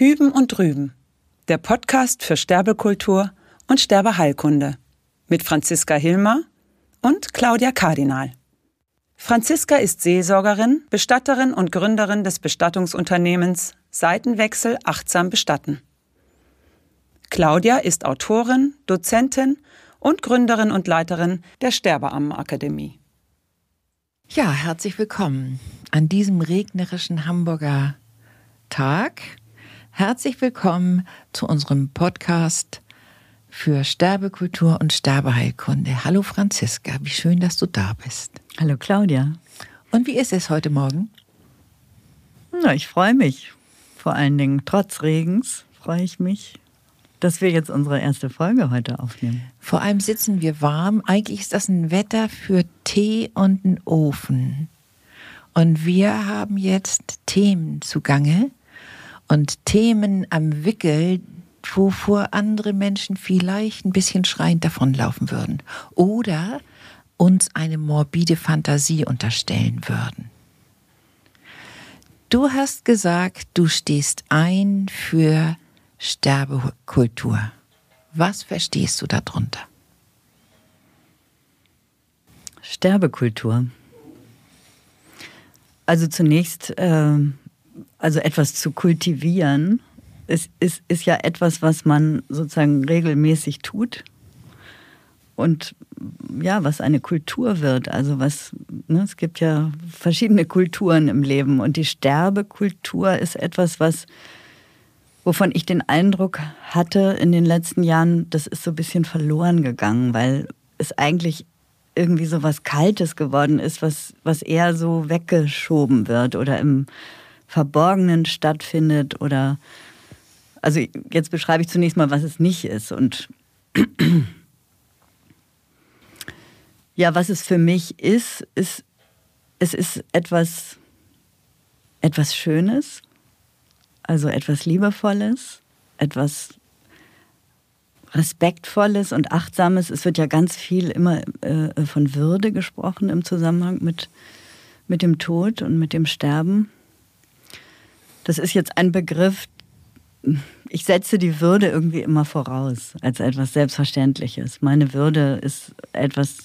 Hüben und Drüben, der Podcast für Sterbekultur und Sterbeheilkunde mit Franziska Hilmer und Claudia Kardinal. Franziska ist Seelsorgerin, Bestatterin und Gründerin des Bestattungsunternehmens Seitenwechsel achtsam bestatten. Claudia ist Autorin, Dozentin und Gründerin und Leiterin der Sterbeammenakademie. Ja, herzlich willkommen an diesem regnerischen Hamburger Tag. Herzlich willkommen zu unserem Podcast für Sterbekultur und Sterbeheilkunde. Hallo Franziska, wie schön, dass du da bist. Hallo Claudia. Und wie ist es heute Morgen? Na, ich freue mich. Vor allen Dingen trotz Regens freue ich mich, dass wir jetzt unsere erste Folge heute aufnehmen. Vor allem sitzen wir warm. Eigentlich ist das ein Wetter für Tee und einen Ofen. Und wir haben jetzt Themen zugange und Themen am Wickel, wovor andere Menschen vielleicht ein bisschen schreiend davonlaufen würden. Oder uns eine morbide Fantasie unterstellen würden. Du hast gesagt, du stehst ein für Sterbekultur. Was verstehst du darunter? Sterbekultur. Also zunächst, äh, also etwas zu kultivieren, ist, ist, ist ja etwas, was man sozusagen regelmäßig tut und ja, was eine Kultur wird. Also was, ne, es gibt ja verschiedene Kulturen im Leben und die Sterbekultur ist etwas, was wovon ich den Eindruck hatte in den letzten Jahren, das ist so ein bisschen verloren gegangen, weil es eigentlich irgendwie so was Kaltes geworden ist, was, was eher so weggeschoben wird oder im Verborgenen stattfindet oder also jetzt beschreibe ich zunächst mal, was es nicht ist und ja, was es für mich ist, ist es ist etwas etwas Schönes, also etwas Liebevolles, etwas Respektvolles und Achtsames. Es wird ja ganz viel immer äh, von Würde gesprochen im Zusammenhang mit, mit dem Tod und mit dem Sterben. Das ist jetzt ein Begriff, ich setze die Würde irgendwie immer voraus als etwas Selbstverständliches. Meine Würde ist etwas,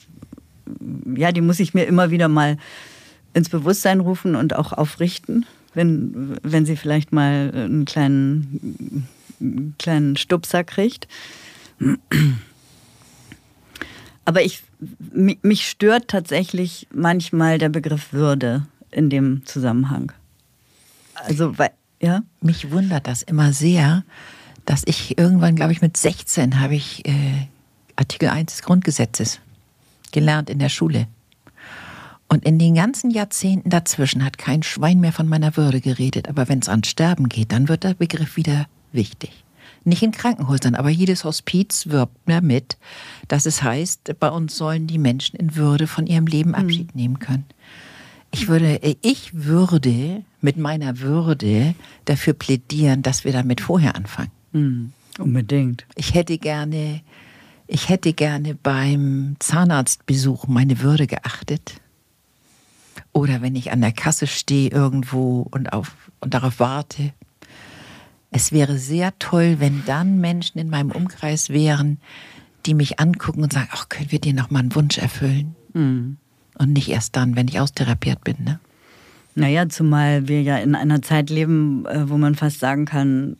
ja, die muss ich mir immer wieder mal ins Bewusstsein rufen und auch aufrichten wenn, wenn sie vielleicht mal einen kleinen, kleinen Stupser kriegt. Aber ich, mich stört tatsächlich manchmal der Begriff Würde in dem Zusammenhang. Also, weil, ja? Mich wundert das immer sehr, dass ich irgendwann, glaube ich, mit 16 habe ich äh, Artikel 1 des Grundgesetzes gelernt in der Schule. Und in den ganzen Jahrzehnten dazwischen hat kein Schwein mehr von meiner Würde geredet. Aber wenn es ans Sterben geht, dann wird der Begriff wieder wichtig. Nicht in Krankenhäusern, aber jedes Hospiz wirbt damit, dass es heißt, bei uns sollen die Menschen in Würde von ihrem Leben hm. Abschied nehmen können. Ich würde, ich würde mit meiner Würde dafür plädieren, dass wir damit vorher anfangen. Mhm. Unbedingt. Ich hätte gerne, ich hätte gerne beim Zahnarztbesuch meine Würde geachtet oder wenn ich an der Kasse stehe irgendwo und, auf, und darauf warte. Es wäre sehr toll, wenn dann Menschen in meinem Umkreis wären, die mich angucken und sagen, ach, können wir dir noch mal einen Wunsch erfüllen? Mhm. Und nicht erst dann, wenn ich austherapiert bin. Ne? Naja, zumal wir ja in einer Zeit leben, äh, wo man fast sagen kann,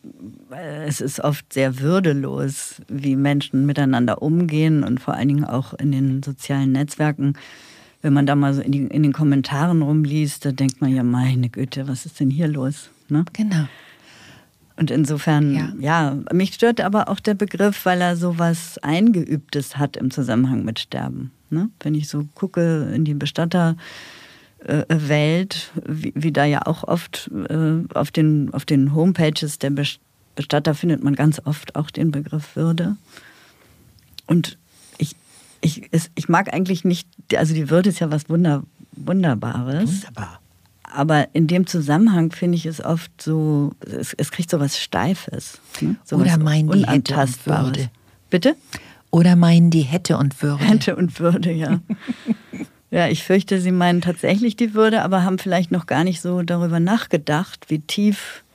äh, es ist oft sehr würdelos, wie Menschen miteinander umgehen und vor allen Dingen auch in den sozialen Netzwerken wenn man da mal so in, die, in den Kommentaren rumliest, da denkt man ja, meine Güte, was ist denn hier los? Ne? Genau. Und insofern, ja. ja, mich stört aber auch der Begriff, weil er so was Eingeübtes hat im Zusammenhang mit Sterben. Ne? Wenn ich so gucke in die Bestatterwelt, wie, wie, da ja auch oft äh, auf, den, auf den Homepages der Bestatter findet man ganz oft auch den Begriff Würde. Und ich, es, ich mag eigentlich nicht, also die Würde ist ja was Wunder, Wunderbares. Wunderbar. Aber in dem Zusammenhang finde ich es oft so, es, es kriegt so was Steifes. Ne? So Oder meinen die Hätte und Würde. Bitte? Oder meinen die Hätte und Würde. Hätte und Würde, ja. ja, ich fürchte, sie meinen tatsächlich die Würde, aber haben vielleicht noch gar nicht so darüber nachgedacht, wie tief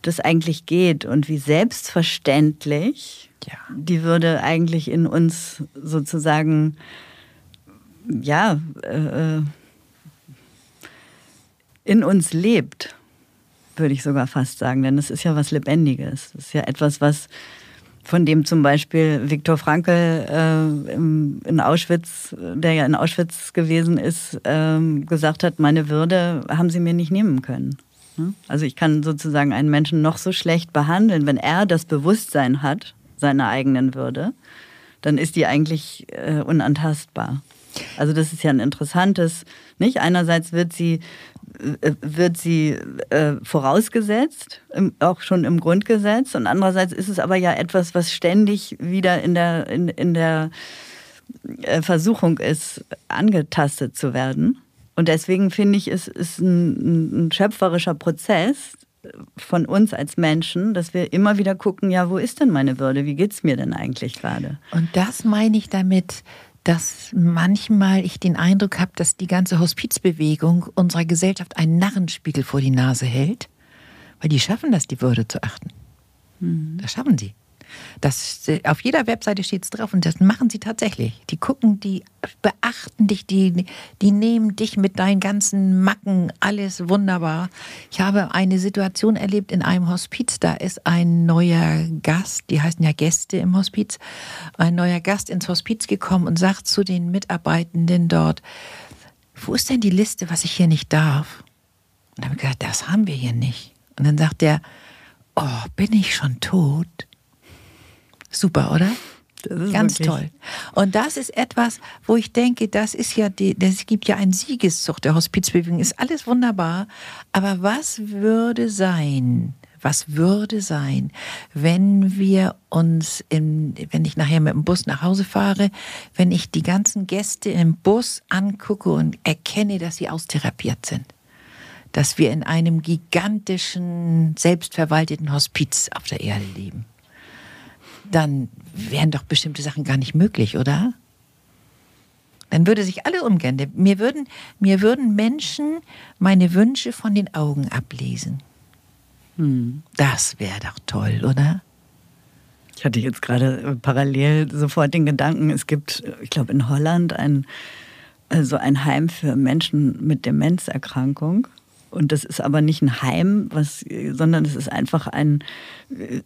das eigentlich geht und wie selbstverständlich Ja. die Würde eigentlich in uns sozusagen, ja, äh, in uns lebt, würde ich sogar fast sagen. Denn es ist ja was Lebendiges. Es ist ja etwas, was von dem zum Beispiel Viktor Frankl äh, im, in Auschwitz, der ja in Auschwitz gewesen ist, ähm, gesagt hat, meine Würde haben sie mir nicht nehmen können. Ne? Also ich kann sozusagen einen Menschen noch so schlecht behandeln, wenn er das Bewusstsein hat seiner eigenen Würde, dann ist die eigentlich äh, unantastbar. Also das ist ja ein interessantes, nicht? Einerseits wird sie äh, wird sie äh, vorausgesetzt, im, auch schon im Grundgesetz, und andererseits ist es aber ja etwas, was ständig wieder in der in, in der äh, Versuchung ist, angetastet zu werden. Und deswegen finde ich, es ist ein, ein schöpferischer Prozess von uns als Menschen, dass wir immer wieder gucken, ja, wo ist denn meine Würde? Wie geht's mir denn eigentlich gerade? Und das meine ich damit, dass manchmal ich den Eindruck habe, dass die ganze Hospizbewegung unserer Gesellschaft einen Narrenspiegel vor die Nase hält, weil die schaffen das, die Würde zu achten. Das schaffen sie. Das, auf jeder Webseite steht es drauf und das machen sie tatsächlich. Die gucken, die beachten dich, die, die nehmen dich mit deinen ganzen Macken, alles wunderbar. Ich habe eine Situation erlebt in einem Hospiz, da ist ein neuer Gast, die heißen ja Gäste im Hospiz, ein neuer Gast ins Hospiz gekommen und sagt zu den Mitarbeitenden dort, wo ist denn die Liste, was ich hier nicht darf? Und dann habe ich gesagt, das haben wir hier nicht. Und dann sagt der, oh, bin ich schon tot? Super, oder? Ganz wirklich- toll. Und das ist etwas, wo ich denke, das ist ja die, das gibt ja einen Siegeszug der Hospizbewegung, ist alles wunderbar. Aber was würde sein, was würde sein, wenn wir uns, im, wenn ich nachher mit dem Bus nach Hause fahre, wenn ich die ganzen Gäste im Bus angucke und erkenne, dass sie austherapiert sind? Dass wir in einem gigantischen, selbstverwalteten Hospiz auf der Erde leben dann wären doch bestimmte Sachen gar nicht möglich, oder? Dann würde sich alle umkehren. Mir würden, mir würden Menschen meine Wünsche von den Augen ablesen. Das wäre doch toll, oder? Ich hatte jetzt gerade äh, parallel sofort den Gedanken, es gibt, äh, ich glaube, in Holland ein, also ein Heim für Menschen mit Demenzerkrankung. Und das ist aber nicht ein Heim, was, sondern es ist einfach ein,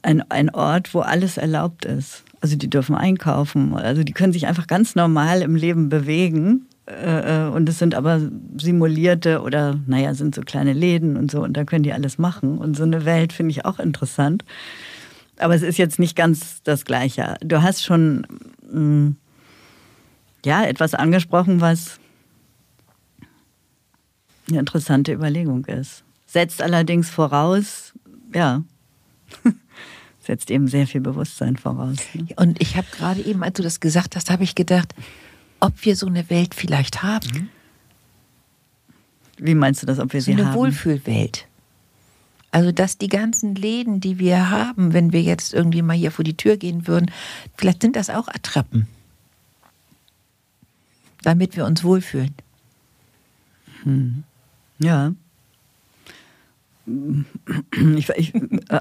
ein, ein Ort, wo alles erlaubt ist. Also die dürfen einkaufen, also die können sich einfach ganz normal im Leben bewegen. Äh, äh, Und es sind aber simulierte oder, naja, sind so kleine Läden und so und da können die alles machen. Und so eine Welt finde ich auch interessant. Aber es ist jetzt nicht ganz das Gleiche. Du hast schon mh, ja, etwas angesprochen, was eine interessante Überlegung ist. Setzt allerdings voraus, ja, setzt eben sehr viel Bewusstsein voraus. Ne? Und ich habe gerade eben, als du das gesagt hast, habe ich gedacht, ob wir so eine Welt vielleicht haben. Wie meinst du das, ob wir So sie eine haben? Wohlfühlwelt. Also, dass die ganzen Läden, die wir haben, wenn wir jetzt irgendwie mal hier vor die Tür gehen würden, vielleicht sind das auch Attrappen. Damit wir uns wohlfühlen. Ja. Ich, ich,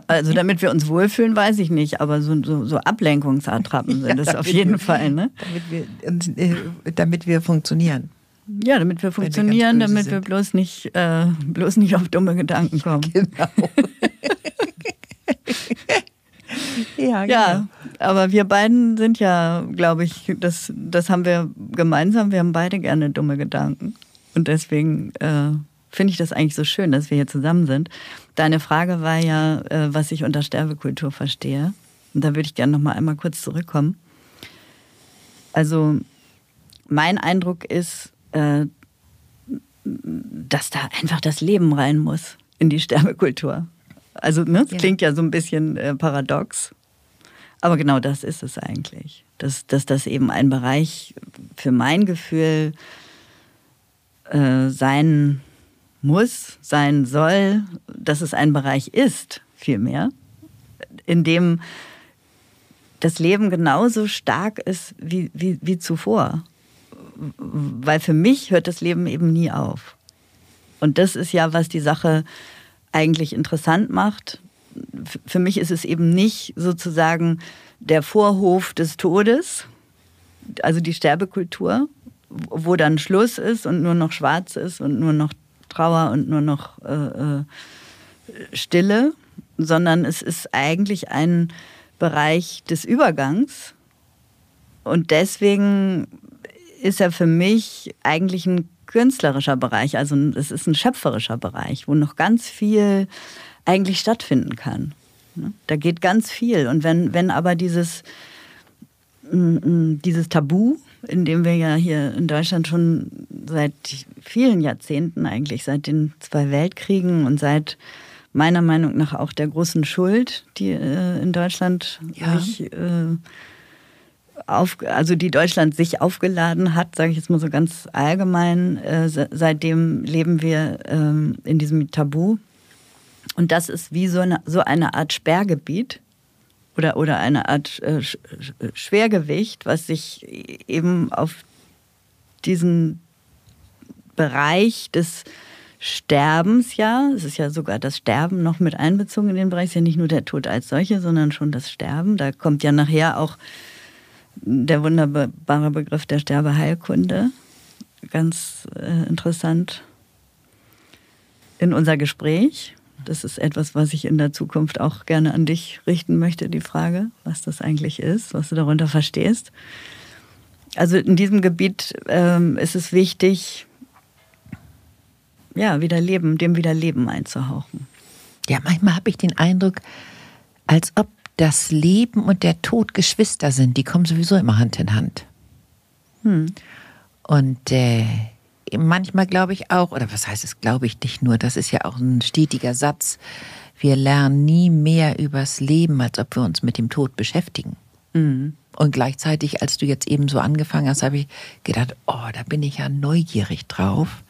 also damit wir uns wohlfühlen, weiß ich nicht, aber so, so, so Ablenkungsattrappen sind Ja, es auf jeden wir- Fall. Ne? Damit wir, äh, damit wir funktionieren. Ja, damit wir wir funktionieren, böse damit wir sind. bloß nicht, äh, bloß nicht auf dumme Gedanken kommen. Genau. ja, genau. Ja, aber wir beiden sind ja, glaube ich, das, das haben wir gemeinsam. Wir haben beide gerne dumme Gedanken. Und deswegen äh, finde ich das eigentlich so schön, dass wir hier zusammen sind. Deine Frage war ja, äh, was ich unter Sterbekultur verstehe. Und da würde ich gerne noch mal einmal kurz zurückkommen. Also mein Eindruck ist, äh, dass da einfach das Leben rein muss in die Sterbekultur. Also ne, das Ja. klingt ja so ein bisschen äh, paradox. Aber genau das ist es eigentlich. Dass, dass das eben ein Bereich für mein Gefühl äh, sein muss, sein soll, dass es ein Bereich ist, vielmehr, in dem das Leben genauso stark ist wie, wie, wie zuvor. Weil für mich hört das Leben eben nie auf. Und das ist ja, was die Sache eigentlich interessant macht, für mich ist es eben nicht sozusagen der Vorhof des Todes, also die Sterbekultur, wo dann Schluss ist und nur noch Schwarz ist und nur noch Trauer und nur noch äh, äh Stille, sondern es ist eigentlich ein Bereich des Übergangs. Und deswegen ist er für mich eigentlich ein künstlerischer Bereich, also es ist ein schöpferischer Bereich, wo noch ganz viel eigentlich stattfinden kann. Ne? Da geht ganz viel. Und wenn, wenn aber dieses, mm, mm, dieses Tabu, in dem wir ja hier in Deutschland schon seit vielen Jahrzehnten eigentlich, seit den zwei Weltkriegen und seit meiner Meinung nach auch der großen Schuld, die äh, in Deutschland ja. sich, äh, auf, also die Deutschland sich aufgeladen hat, sage ich jetzt mal so ganz allgemein. Äh, seitdem leben wir ähm, in diesem Tabu und das ist wie so eine, so eine Art Sperrgebiet oder, oder eine Art äh, Schwergewicht, was sich eben auf diesen Bereich des Sterbens ja, es ist ja sogar das Sterben noch mit einbezogen in den Bereich, es ist ja nicht nur der Tod als solche, sondern schon das Sterben. Da kommt ja nachher auch der wunderbare Begriff der Sterbeheilkunde, ganz äh, interessant in unser Gespräch. Das ist etwas, was ich in der Zukunft auch gerne an dich richten möchte, die Frage, was das eigentlich ist, was du darunter verstehst. Also in diesem Gebiet ähm, ist es wichtig, ja, wieder Leben, dem wieder Leben einzuhauchen. Ja, manchmal habe ich den Eindruck, als ob das Leben und der Tod Geschwister sind. Die kommen sowieso immer Hand in Hand. Hm. Und äh, manchmal glaube ich auch, oder was heißt es, glaube ich nicht nur, das ist ja auch ein stetiger Satz, wir lernen nie mehr übers Leben, als ob wir uns mit dem Tod beschäftigen. Mhm. Und gleichzeitig, als du jetzt eben so angefangen hast, habe ich gedacht, oh, da bin ich ja neugierig drauf,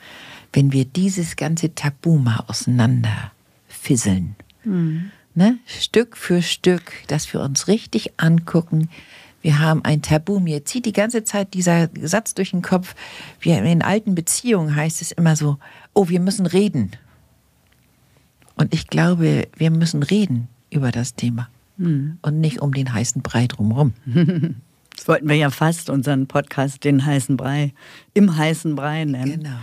wenn wir dieses ganze Tabu mal auseinander fisseln. Mhm. Ne? Stück für Stück, dass wir uns richtig angucken, wir haben ein Tabu. Mir zieht die ganze Zeit dieser Satz durch den Kopf. Wir, in alten Beziehungen heißt es immer so, oh, wir müssen reden. Und ich glaube, wir müssen reden über das Thema hm. und nicht um den heißen Brei drumherum. Das wollten wir ja fast unseren Podcast den heißen Brei im heißen Brei nennen. Genau.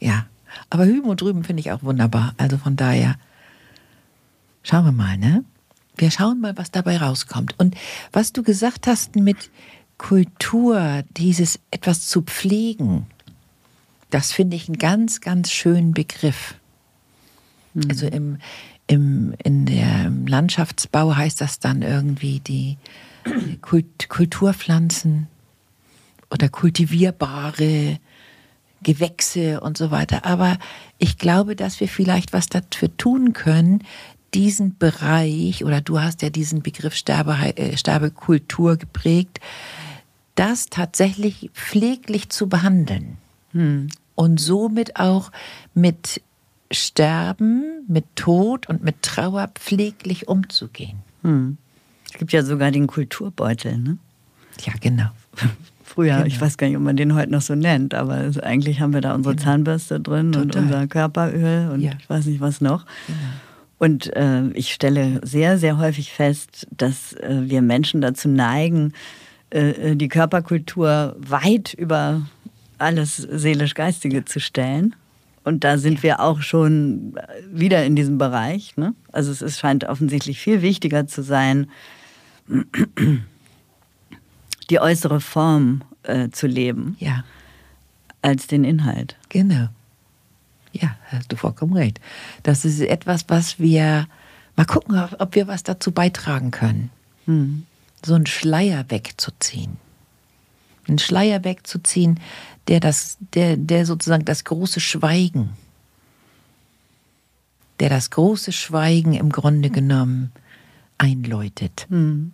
Ja, aber hüben und drüben finde ich auch wunderbar. Also von daher schauen wir mal, ne? Wir schauen mal, was dabei rauskommt. Und was du gesagt hast mit Kultur, dieses etwas zu pflegen, das finde ich einen ganz, ganz schönen Begriff. Mhm. Also im, im, in der Landschaftsbau heißt das dann irgendwie die Kult, Kulturpflanzen oder kultivierbare Gewächse und so weiter. Aber ich glaube, dass wir vielleicht was dafür tun können, diesen Bereich, oder du hast ja diesen Begriff Sterbe, äh, Sterbekultur geprägt, das tatsächlich pfleglich zu behandeln. Hm. Und somit auch mit Sterben, mit Tod und mit Trauer pfleglich umzugehen. Hm. Es gibt ja sogar den Kulturbeutel, ne? Ja, genau. Früher, genau. ich weiß gar nicht, ob man den heute noch so nennt, aber eigentlich haben wir da unsere genau. Zahnbürste drin Total. und unser Körperöl und ja. ich weiß nicht was noch. Genau. Und äh, ich stelle sehr, sehr häufig fest, dass äh, wir Menschen dazu neigen, äh, die Körperkultur weit über alles seelisch-geistige zu stellen. Und da sind wir auch schon wieder in diesem Bereich. Ne? Also es ist, scheint offensichtlich viel wichtiger zu sein, die äußere Form äh, zu leben, ja. als den Inhalt. Genau. Ja, hast du vollkommen recht. Das ist etwas, was wir mal gucken, ob wir was dazu beitragen können. Hm. So einen Schleier wegzuziehen. Einen Schleier wegzuziehen, der das, der, der sozusagen das große Schweigen, der das große Schweigen im Grunde genommen einläutet. Hm.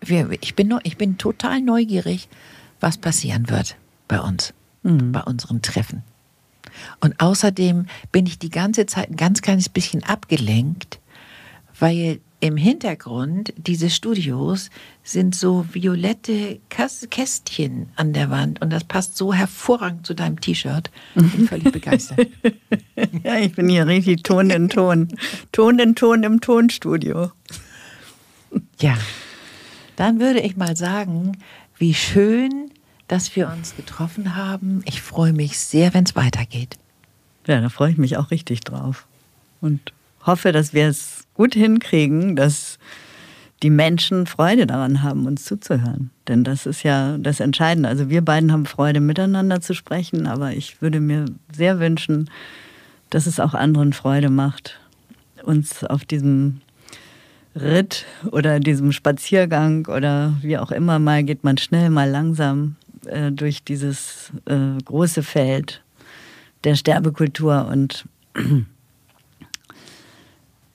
Wir, ich, bin, ich bin total neugierig, was passieren wird bei uns mhm. bei unseren Treffen. Und außerdem bin ich die ganze Zeit ein ganz kleines bisschen abgelenkt, weil im Hintergrund dieses Studios sind so violette Kästchen an der Wand und das passt so hervorragend zu deinem T-Shirt. Bin völlig begeistert. ja, ich bin hier richtig Ton in Ton. Ton in Ton im Tonstudio. Ja, dann würde ich mal sagen, wie schön, dass wir uns getroffen haben. Ich freue mich sehr, wenn es weitergeht. Ja, da freue ich mich auch richtig drauf. Und hoffe, dass wir es gut hinkriegen, dass die Menschen Freude daran haben, uns zuzuhören. Denn das ist ja das Entscheidende. Also wir beiden haben Freude, miteinander zu sprechen, aber ich würde mir sehr wünschen, dass es auch anderen Freude macht, uns auf diesem Ritt oder diesem Spaziergang oder wie auch immer, mal geht man schnell, mal langsam äh, durch dieses äh, große Feld der Sterbekultur und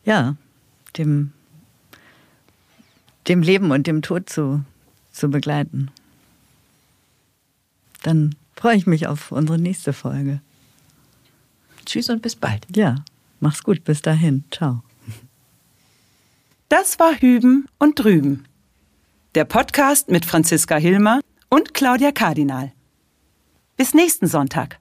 ja, dem, dem Leben und dem Tod zu, zu begleiten. Dann freue ich mich auf unsere nächste Folge. Tschüss und bis bald. Ja, mach's gut. Bis dahin. Ciao. Das war Hüben und Drüben. Der Podcast mit Franziska Hilmer und Claudia Kardinal. Bis nächsten Sonntag.